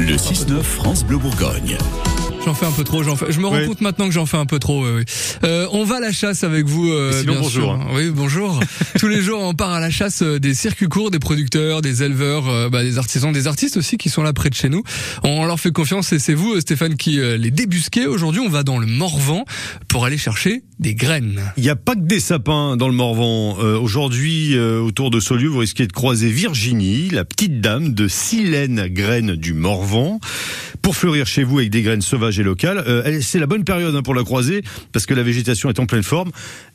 Le 6-9 France Bleu Bourgogne. J'en fais un peu trop, j'en fais. Je me rends Ouais. compte maintenant que j'en fais un peu trop. ouais. Euh, on va à la chasse avec vous. euh, sinon, bien bonjour, sûr. hein. Oui, bonjour. Tous les jours, on part à la chasse euh, des circuits courts, des producteurs, des éleveurs, euh, bah, des artisans, des artistes aussi qui sont là près de chez nous. On leur fait confiance et c'est vous, euh, Stéphane, qui les débusquez. Aujourd'hui, on va dans le Morvan pour aller chercher des graines. Il n'y a pas que des sapins dans le Morvan. Euh, Aujourd'hui, euh, autour de Saulieu, vous risquez de croiser Virginie, la petite dame de Silène Graines du Morvan, pour fleurir chez vous avec des graines sauvages et locales. Euh, c'est la bonne période hein, pour la croiser, parce que la végétation est en pleine forme.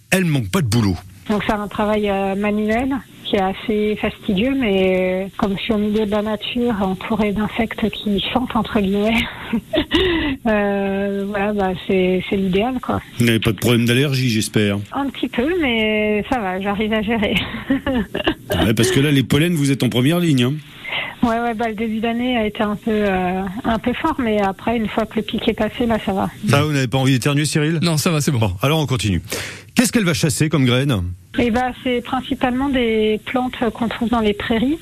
Elle manque pas de boulot. Donc c'est un travail euh, manuel qui est assez fastidieux, mais euh, comme je suis au milieu de la nature, entouré d'insectes qui chantent entre guillemets, euh, voilà, bah, c'est c'est l'idéal quoi. Vous n'avez pas de problème d'allergie, j'espère. Un petit peu, mais ça va, j'arrive à gérer. Ouais, parce que là, les pollens, vous êtes en première ligne. hein. Ouais, ouais, bah, le début d'année a été un peu, euh, un peu fort, mais après, une fois que le pic est passé, là, ça va. Ça, vous n'avez pas envie d'éternuer, Cyril? Non, ça va, c'est bon. Bon, alors on continue. Qu'est-ce qu'elle va chasser comme graines Et bah, c'est principalement des plantes qu'on trouve dans les prairies.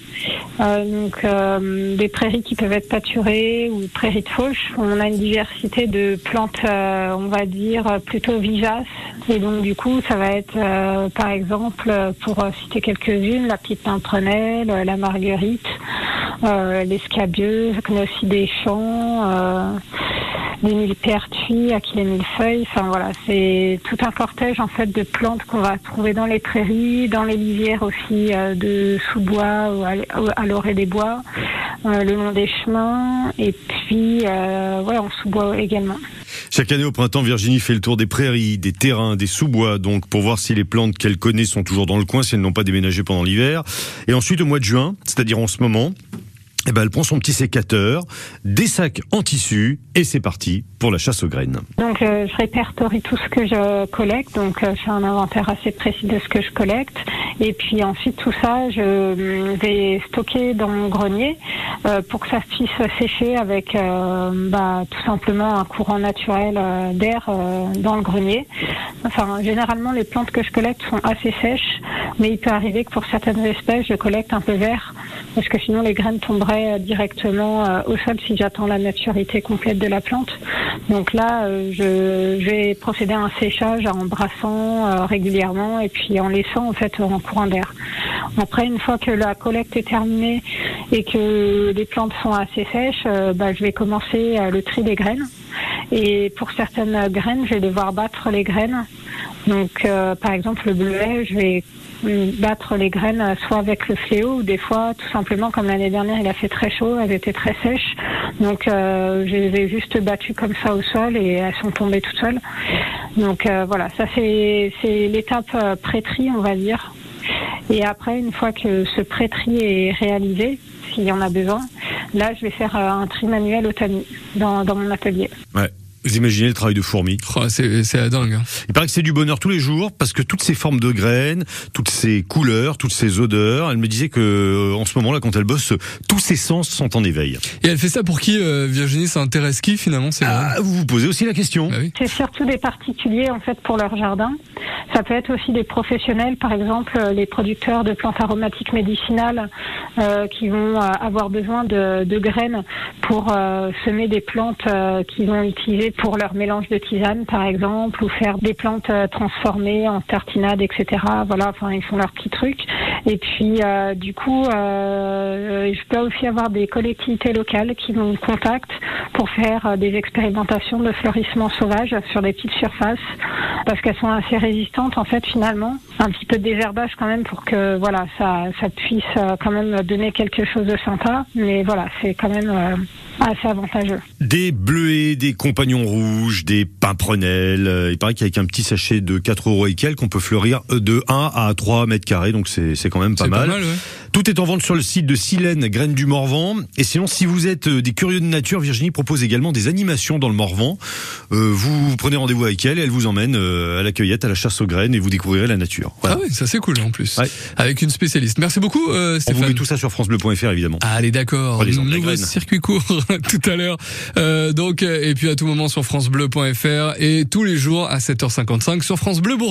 Euh, donc, euh, des prairies qui peuvent être pâturées ou prairies de fauche. On a une diversité de plantes, euh, on va dire, plutôt vivaces. Et donc, du coup, ça va être, euh, par exemple, pour citer quelques-unes, la petite pimprenelle, la marguerite, euh, l'escabieuse, mais aussi des champs, euh, des millepertuis, à qui les millefeuilles. Enfin voilà, c'est tout un cortège en fait de plantes qu'on va trouver dans les prairies, dans les lisières aussi euh, de sous-bois ou à, l'orée des bois, le long des chemins et puis ouais en sous-bois également. Chaque année au printemps, Virginie fait le tour des prairies, des terrains, des sous-bois, donc pour voir si les plantes qu'elle connaît sont toujours dans le coin, si elles n'ont pas déménagé pendant l'hiver. Et ensuite, au mois de juin, c'est-à-dire en ce moment, eh ben, elle prend son petit sécateur, des sacs en tissu, et c'est parti pour la chasse aux graines. Donc euh, je répertorie tout ce que je collecte, donc euh, fais un inventaire assez précis de ce que je collecte, et puis ensuite tout ça je euh, vais stocker dans mon grenier euh, pour que ça puisse sécher avec euh, bah, tout simplement un courant naturel d'air dans le grenier. Enfin généralement les plantes que je collecte sont assez sèches, mais il peut arriver que pour certaines espèces je collecte un peu vert, parce que sinon les graines tomberaient euh, directement euh, au sol si j'attends la maturité complète de la plante. Donc là, euh, je, vais procéder à un séchage en brassant régulièrement et puis en laissant en fait en courant d'air. Après, une fois que la collecte est terminée et que les plantes sont assez sèches, bah, je vais commencer le tri des graines. Et pour certaines graines, je vais devoir battre les graines. Donc, euh, par exemple, le bleuet, je vais mm, battre les graines euh, soit avec le fléau ou des fois, tout simplement, comme l'année dernière, il a fait très chaud, elles étaient très sèches. Donc, euh, je les ai juste battues comme ça au sol et elles sont tombées toutes seules. Donc, euh, voilà, ça c'est l'étape euh, pré-tri, on va dire. Et après, une fois que ce pré-tri est réalisé, s'il y en a besoin, là, je vais faire euh, un tri manuel au tamis dans, dans mon atelier. Ouais. Vous imaginez le travail de fourmi Oh, c'est dingue. hein. Il paraît que c'est du bonheur tous les jours parce que toutes ces formes de graines, toutes ces couleurs, toutes ces odeurs, elle me disait que euh, en ce moment là quand elle bosse, tous ses sens sont en éveil. Et elle fait ça pour qui, euh, Virginie? Ça intéresse qui finalement Ah, vous vous posez aussi la question. Bah oui. C'est surtout des particuliers en fait pour leur jardin. Ça peut être aussi des professionnels, par exemple euh, les producteurs de plantes aromatiques médicinales euh, qui vont euh, avoir besoin de, de graines pour euh, semer des plantes euh, qu'ils vont utiliser pour leur mélange de tisane, par exemple, ou faire des plantes euh, transformées en tartinade, etc. Voilà, enfin ils font leur petit truc. Et puis euh, du coup, euh, je peux aussi avoir des collectivités locales qui nous contactent pour faire euh, des expérimentations de fleurissement sauvage sur des petites surfaces parce qu'elles sont assez résistantes en fait finalement. Un petit peu de désherbage quand même pour que voilà ça ça puisse euh, quand même donner quelque chose de sympa. Mais voilà, c'est quand même euh, assez avantageux. Des bleuets, des compagnons rouges, des pimprenelles. Euh, Il paraît qu'avec un petit sachet de 4 euros et quelques, on peut fleurir de 1 à 3 mètres carrés, donc c'est c'est quand même pas C'est mal. pas mal, ouais. Tout est en vente sur le site de Silène, Graines du Morvan. Et sinon, si vous êtes euh, des curieux de nature, Virginie propose également des animations dans le Morvan. Euh, vous, vous prenez rendez-vous avec elle, et elle vous emmène euh, à la cueillette, à la chasse aux graines, et vous découvrirez la nature. Voilà. Ah oui, ça c'est cool en plus. Ouais. Avec une spécialiste. Merci beaucoup, euh, On vous Stéphane. met tout ça sur francebleu.fr évidemment. Allez, d'accord. Nouveau circuit court tout à l'heure. Euh, donc, et puis à tout moment sur FranceBleu.fr et tous les jours à 7h55 sur France Bleu Bourgogne.